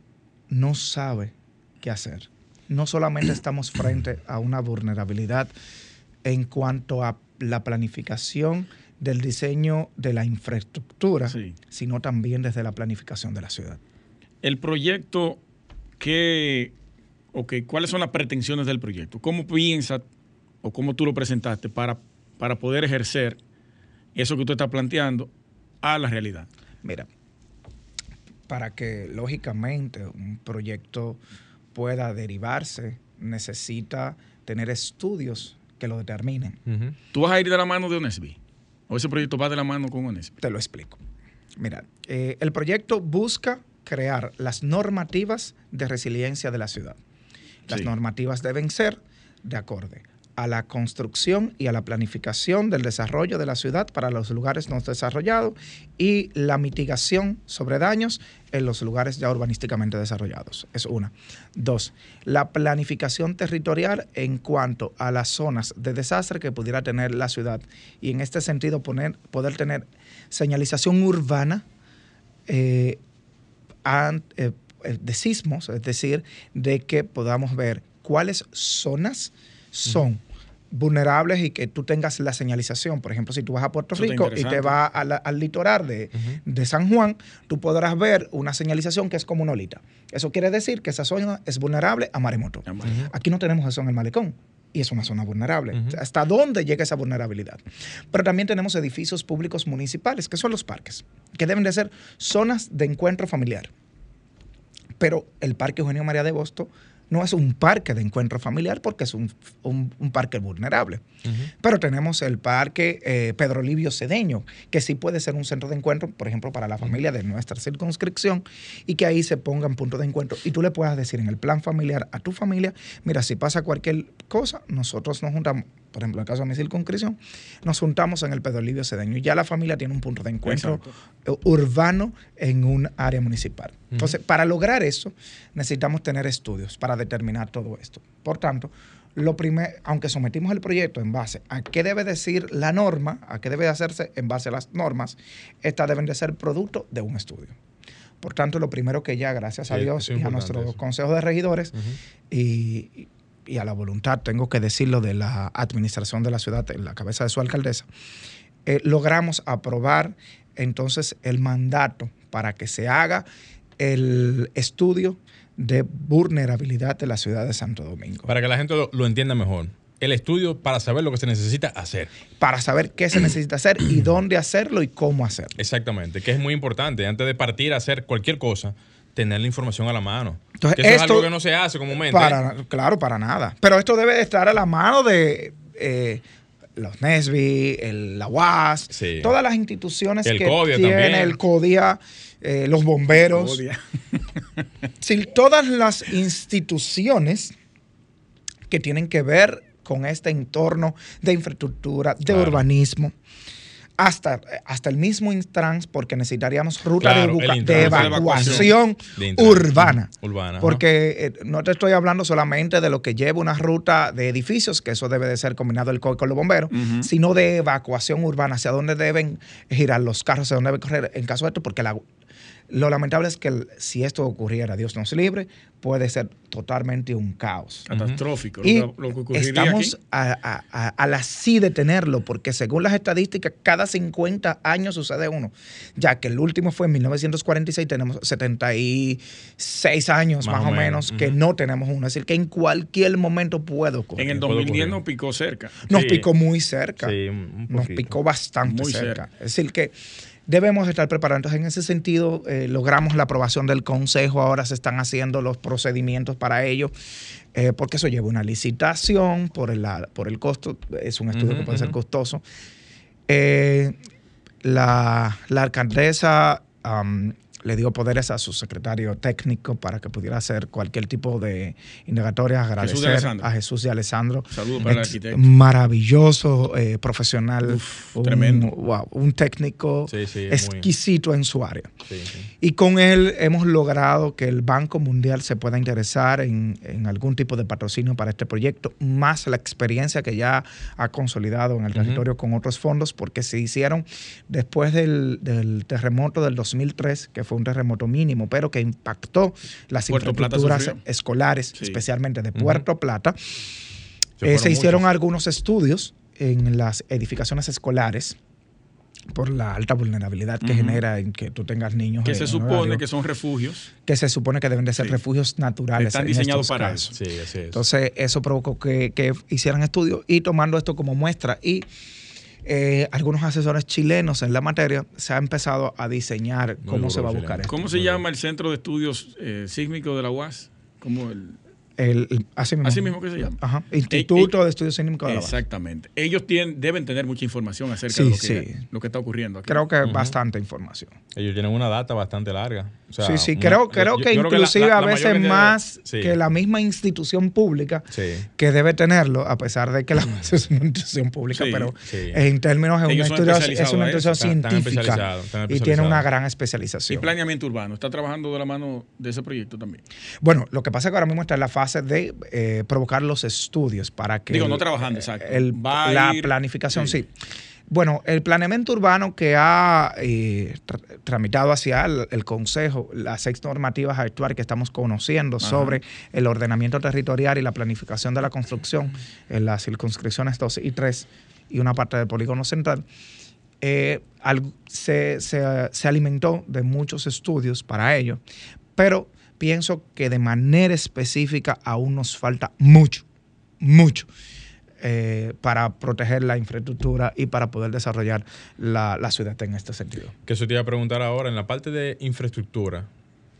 no sabe qué hacer. No solamente estamos frente a una vulnerabilidad en cuanto a la planificación del diseño de la infraestructura, Sí. sino también desde la planificación de la ciudad. El proyecto, ¿qué, ok, ¿cuáles son las pretensiones del proyecto? ¿Cómo piensas o cómo tú lo presentaste para, para poder ejercer eso que usted está planteando a la realidad? Mira, para que lógicamente un proyecto pueda derivarse, necesita tener estudios que lo determinen. ¿Tú vas a ir de la mano de Onesby? ¿O ese proyecto va de la mano con Onesby? Te lo explico. Mira, eh, el proyecto busca crear las normativas de resiliencia de la ciudad. Las Sí. normativas deben ser de acorde a la construcción y a la planificación del desarrollo de la ciudad para los lugares no desarrollados y la mitigación sobre daños en los lugares ya urbanísticamente desarrollados. Es una. Dos, la planificación territorial en cuanto a las zonas de desastre que pudiera tener la ciudad y en este sentido poner, poder tener señalización urbana eh, eh, eh, de sismos, es decir, de que podamos ver cuáles zonas son vulnerables y que tú tengas la señalización. Por ejemplo, si tú vas a Puerto Eso Rico y te vas al litoral de, de San Juan, tú podrás ver una señalización que es como una olita. Eso quiere decir que esa zona es vulnerable a maremoto. Aquí no tenemos eso en el malecón. Y es una zona vulnerable. ¿Hasta dónde llega esa vulnerabilidad? Pero también tenemos edificios públicos municipales, que son los parques, que deben de ser zonas de encuentro familiar. Pero el Parque Eugenio María de Bosto no es un parque de encuentro familiar porque es un, un- un parque vulnerable. Pero tenemos el parque eh, Pedro Livio Cedeño, que sí puede ser un centro de encuentro, por ejemplo, para la familia de nuestra circunscripción, y que ahí se pongan puntos de encuentro. Y tú le puedas decir en el plan familiar a tu familia, mira, si pasa cualquier cosa, nosotros nos juntamos, por ejemplo, en el caso de mi circunscripción, nos juntamos en el Pedro Livio Cedeño y ya la familia tiene un punto de encuentro eh, urbano en un área municipal. Entonces, para lograr eso, necesitamos tener estudios para determinar todo esto. Por tanto, lo primero, aunque sometimos el proyecto en base a qué debe decir la norma, a qué debe hacerse en base a las normas, estas deben de ser producto de un estudio. Por tanto, lo primero que ya, gracias a Dios y a nuestro eso. Consejo de Regidores y, y a la voluntad, tengo que decirlo, de la administración de la ciudad, en la cabeza de su alcaldesa, eh, logramos aprobar entonces el mandato para que se haga el estudio de vulnerabilidad de la ciudad de Santo Domingo. Para que la gente lo, lo entienda mejor. El estudio para saber lo que se necesita hacer. Para saber qué se necesita hacer y dónde hacerlo y cómo hacerlo. Exactamente, que es muy importante. Antes de partir a hacer cualquier cosa, tener la información a la mano. Entonces, que eso es esto- algo que no se hace comúnmente. Para, claro, para nada. Pero esto debe de estar a la mano de eh, los NESBI, el, la UAS, Sí. todas las instituciones El que CODIA tiene también. el CODIA, eh, los bomberos. Sí, todas las instituciones que tienen que ver con este entorno de infraestructura, de Claro. urbanismo, hasta, hasta el mismo Intrans, porque necesitaríamos ruta Claro, de, de evacuación De Intrans. urbana. Urbana. Porque eh, no te estoy hablando solamente de lo que lleva una ruta de edificios, que eso debe de ser combinado el COI con los bomberos, sino de evacuación urbana, hacia dónde deben girar los carros, hacia dónde deben correr en caso de esto, porque la- lo lamentable es que el- si esto ocurriera, Dios nos libre, puede ser totalmente un caos. Catastrófico. Y lo, que- lo que ocurriría estamos aquí. a, a- a- a la sí de tenerlo, porque según las estadísticas, cada 50 años sucede uno. Ya que el último fue en 1946, tenemos 76 años más, o menos, que no tenemos uno. Es decir, que en cualquier momento puede ocurrir. En el puede 2010 ocurrir. nos picó cerca. Nos Sí. picó muy cerca. Sí, un- Nos picó bastante Muy cerca. cerca. Es decir, que debemos estar preparados. Entonces, en ese sentido, eh, logramos la aprobación del Consejo. Ahora se están haciendo los procedimientos para ello, eh, porque eso lleva una licitación por el, por el costo. Es un estudio que puede ser costoso. Eh, la, la alcaldesa le dio poderes a su secretario técnico para que pudiera hacer cualquier tipo de indagatoria. Agradecer a Jesús y Alessandro. Saludos para el arquitecto. Maravilloso eh, profesional. un, tremendo. wow, un técnico Sí, sí, muy- exquisito en su área. Sí. Y con él hemos logrado que el Banco Mundial se pueda interesar en, en algún tipo de patrocinio para este proyecto, más la experiencia que ya ha consolidado en el territorio con otros fondos, porque se hicieron después del, del terremoto del 2003, que fue un terremoto mínimo, pero que impactó las Puerto infraestructuras escolares, Sí. especialmente de Puerto Plata. Se Eh, se hicieron muchos. algunos estudios en las edificaciones escolares por la alta vulnerabilidad que genera en que tú tengas niños. Que se supone horario que son refugios. que se supone que deben de ser Sí. refugios naturales. Están diseñados para casos. Sí, así es. Entonces, eso provocó que, que hicieran estudios y tomando esto como muestra y eh, algunos asesores chilenos en la materia se ha empezado a diseñar Muy cómo se va a buscar esto. ¿Cómo se llama el Centro de Estudios eh, Sísmicos de la UAS? ¿Cómo el, El, el- así, mismo. Así mismo que se llama. Ajá. Instituto de Estudios Sísmicos de la. Exactamente. Ellos tienen, deben tener mucha información acerca Sí, de lo que, sí. lo que está ocurriendo aquí. Creo que bastante información. Ellos tienen una data bastante larga. O sea, sí, sí, una- creo, creo yo- que yo creo inclusive la- la- a veces de- más sí. que la misma institución pública Sí. que debe tenerlo, a pesar de que la es una institución pública, Sí, pero sí. en términos Ellos son estudio- es una institución Están- están científica están y tiene una gran Y especialización. planeamiento urbano. ¿Está trabajando de la mano de ese proyecto también? Bueno, lo que pasa es que ahora mismo está en la fase de eh, provocar los estudios para que... Digo, no trabajando, exacto. el- la ir- planificación, sí. sí. Bueno, el planeamiento urbano que ha eh, tra- tramitado hacia el, el Consejo, las seis normativas actuales que estamos conociendo Ajá. sobre el ordenamiento territorial y la planificación de la construcción en las circunscripciones 2 y 3 y una parte del polígono central, eh, al- se, se- se alimentó de muchos estudios para ello, pero pienso que de manera específica aún nos falta mucho, mucho eh, para proteger la infraestructura y para poder desarrollar la, la ciudad en este sentido. Que eso te iba a preguntar ahora, en la parte de infraestructura,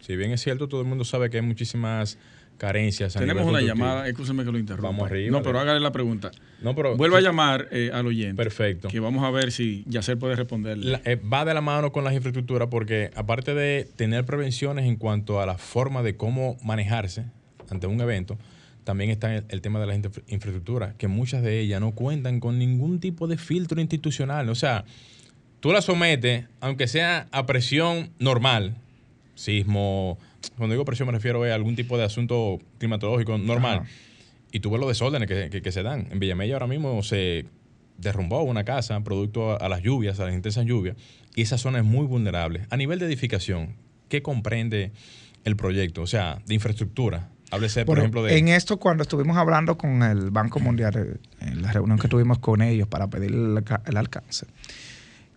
si bien es cierto, todo el mundo sabe que hay muchísimas carencias. Tenemos una llamada, escúcheme que lo interrumpa. Vamos arriba. No, pero hágale la pregunta. No, pero- Vuelva a llamar eh, al oyente. Perfecto. Que vamos a ver si Yacer puede responderle. La- eh, va de la mano con las infraestructuras porque aparte de tener prevenciones en cuanto a la forma de cómo manejarse ante un evento, también está el, el tema de las infra- infraestructuras, que muchas de ellas no cuentan con ningún tipo de filtro institucional. O sea, tú la sometes, aunque sea a presión normal, sismo, cuando digo presión me refiero a algún tipo de asunto climatológico normal, y tú ves los desórdenes que, que- que se dan. En Villamella ahora mismo se derrumbó una casa producto a, a las lluvias, a las intensas lluvias, y esa zona es muy vulnerable. A nivel de edificación, ¿qué comprende el proyecto? O sea, de infraestructura. Háblese, por Bueno, ejemplo, de... En esto, cuando estuvimos hablando con el Banco Mundial, eh, en la reunión que tuvimos con ellos para pedir el alcance,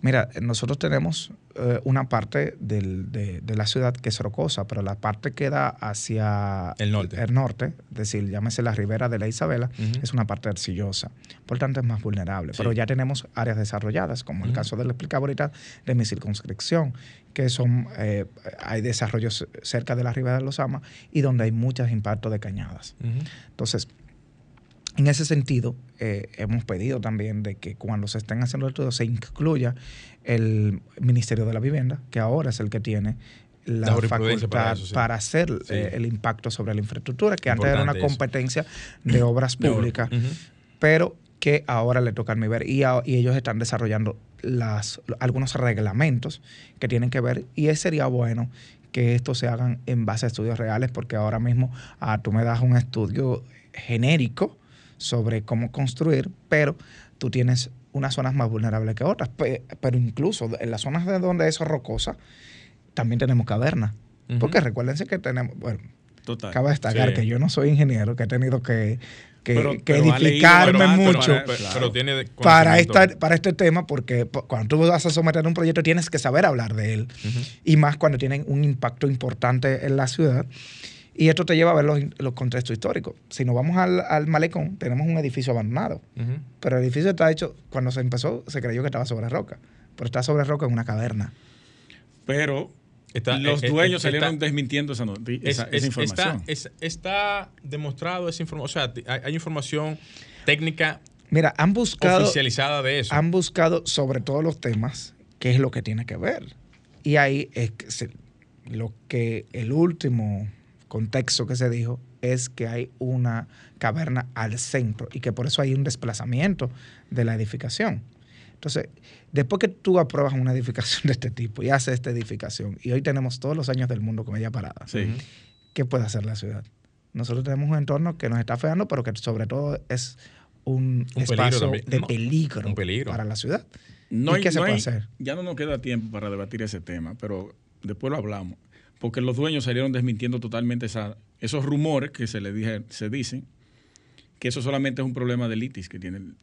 mira, nosotros tenemos eh, una parte del- de, de la ciudad que es rocosa, pero la parte que da hacia El norte. el norte, es decir, llámese la ribera de la Isabela, es una parte arcillosa. Por tanto, es más vulnerable. Sí. Pero ya tenemos áreas desarrolladas, como el caso del explicaba ahorita de mi circunscripción, que son, eh, hay desarrollos cerca de la ribera de los Amas y donde hay muchos impactos de cañadas. Entonces, en ese sentido, eh, hemos pedido también de que cuando se estén haciendo estudios se incluya el Ministerio de la Vivienda, que ahora es el que tiene la, facultad para para, eso, sí. hacer Sí. eh, el impacto sobre la infraestructura, que antes era una eso. competencia de obras De obra. públicas, pero que ahora le toca al MIBER y, a- y ellos están desarrollando las, algunos reglamentos que tienen que ver y sería bueno que estos se hagan en base a estudios reales porque ahora mismo ah, tú me das un estudio genérico sobre cómo construir, pero tú tienes unas zonas más vulnerables que otras, Pe- pero incluso en las zonas de donde es rocosa también tenemos cavernas. Porque recuérdense que tenemos, bueno, Total. Cabe destacar Sí. que yo no soy ingeniero, que he tenido que, que- Pero- que pero ha leído edificarme mucho para- Claro. tiene de- esta, para este tema, porque po- cuando tú vas a someter un proyecto tienes que saber hablar de él, Ujú. y más cuando tienen un impacto importante en la ciudad. Y esto te lleva a ver los, los contextos históricos. Si nos vamos al, al malecón, tenemos un edificio abandonado, pero el edificio está hecho, cuando se empezó, se creyó que estaba sobre roca, pero está sobre roca en una caverna. Pero Está- los eh, eh, dueños está- salieron desmintiendo esa, Es- esa, esa es- información. Está, es- está demostrado esa información. O sea, hay, hay información técnica Mira, han buscado... oficializada de eso. han buscado sobre todos los temas qué es lo que tiene que ver. Y ahí es que se- lo que el último contexto que se dijo es que hay una caverna al centro y que por eso hay un desplazamiento de la edificación. Entonces, después que tú apruebas una edificación de este tipo y haces esta edificación, y hoy tenemos todos los años del mundo con ella parada, Sí. ¿qué puede hacer la ciudad? Nosotros tenemos un entorno que nos está feando, pero que sobre todo es un, espacio de No, peligro, un peligro. para la ciudad. No ¿Y hay- qué se no puede hay- hacer? Ya no nos queda tiempo para debatir ese tema, pero después lo hablamos. Porque los dueños salieron desmintiendo totalmente esa- esos rumores que se le dije, se dicen, que eso solamente es un problema de litis que tiene el-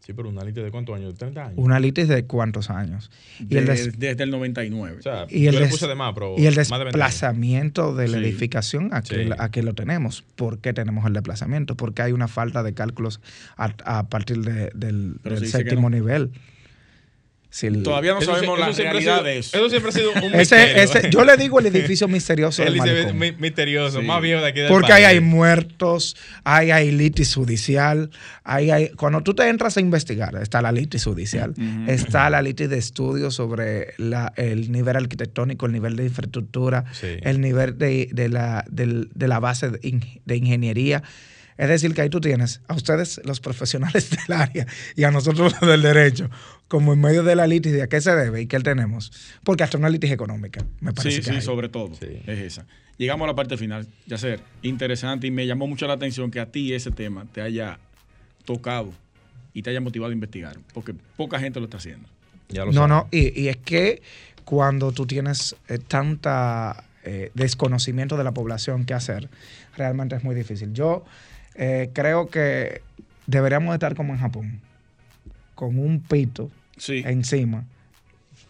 Sí, pero una lista de cuántos años, 30 años. Una litis de cuántos años. Y el, de- des- desde el 99. O sea, y el yo le des- puse de más, pero y el más de 20 años. desplazamiento de la Sí. edificación, aquí, Sí. aquí lo tenemos. ¿Por qué tenemos el desplazamiento? Porque hay una falta de cálculos a, a partir de- del, del séptimo no. nivel. Si el- Todavía no Eso sabemos sí- la eso siempre ha realidad sido- de eso. Eso siempre ha sido un ese, misterio. ese- yo le digo el edificio misterioso malecón. mi- misterioso, Sí. más viejo de aquí del Porque ahí hay muertos, ahí hay litis judicial, ahí hay, cuando tú te entras a investigar, está la litis judicial, está la litis de estudio sobre la- el nivel arquitectónico, el nivel de infraestructura, Sí. el nivel de, de la, del- de la base de, ing- de ingeniería. Es decir, que ahí tú tienes a ustedes, los profesionales del área, y a nosotros los del derecho, como en medio de la litis, ¿de a qué se debe y qué tenemos? Porque hasta una litis económica, me parece Sí, que sí, hay. sobre todo. Sí. Es esa. Llegamos a la parte final. Ya ser interesante y me llamó mucho la atención que a ti ese tema te haya tocado y te haya motivado a investigar, porque poca gente lo está haciendo. Ya lo No, saben. no, y, y es que cuando tú tienes eh, tanta eh, desconocimiento de la población que hacer, realmente es muy difícil. Yo eh, creo que deberíamos estar como en Japón, con un pito Sí. encima.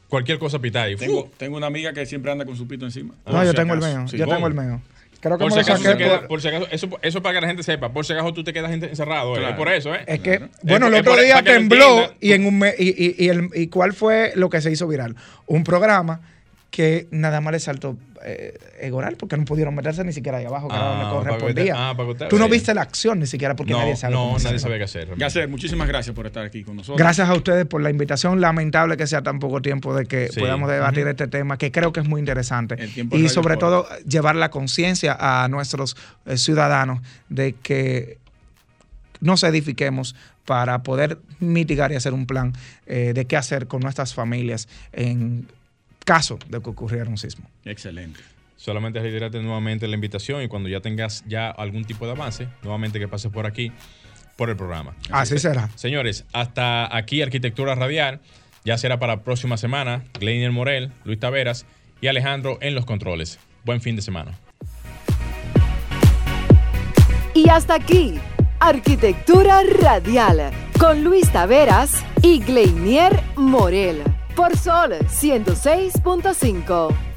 Cualquier cosa pita ahí. Tengo, tengo una amiga que siempre anda con su pito encima. no, yo si tengo el mío, Sí, yo ¿cómo? tengo el mío. Creo que Por si acaso, saqué se queda- por- por si acaso, eso, eso para que la gente sepa, por si acaso tú te quedas gente encerrado, eh, Claro. es por eso, ¿eh? Es que, Claro. bueno, Es el otro día tembló y, en un me- y, y- y el- ¿y cuál fue lo que se hizo viral? Un programa que nada más le saltó eh, Egoral porque no pudieron meterse ni siquiera ahí abajo, que era donde Ah, correspondía. para que usted- ah, para que usted Tú no viste la acción ni siquiera porque No, nadie sabe. no, nadie sabía qué hacer. Yacer, muchísimas gracias por estar aquí con nosotros. Gracias a ustedes por la invitación. Lamentable que sea tan poco tiempo de que Sí. podamos debatir este tema, que creo que es muy interesante. Y sobre todo llevar la conciencia a nuestros eh, ciudadanos de que nos edifiquemos para poder mitigar y hacer un plan eh, de qué hacer con nuestras familias en caso de que ocurriera un sismo. Excelente. Solamente reiterarte nuevamente la invitación y cuando ya tengas ya algún tipo de avance, nuevamente que pases por aquí, por el programa. Así será. Señores, hasta aquí Arquitectura Radial. Ya será para la próxima semana. Gleinier Morel, Luis Taveras y Alejandro en los controles. Buen fin de semana. Y hasta aquí, Arquitectura Radial, con Luis Taveras y Gleinier Morel, por Sol 106.5.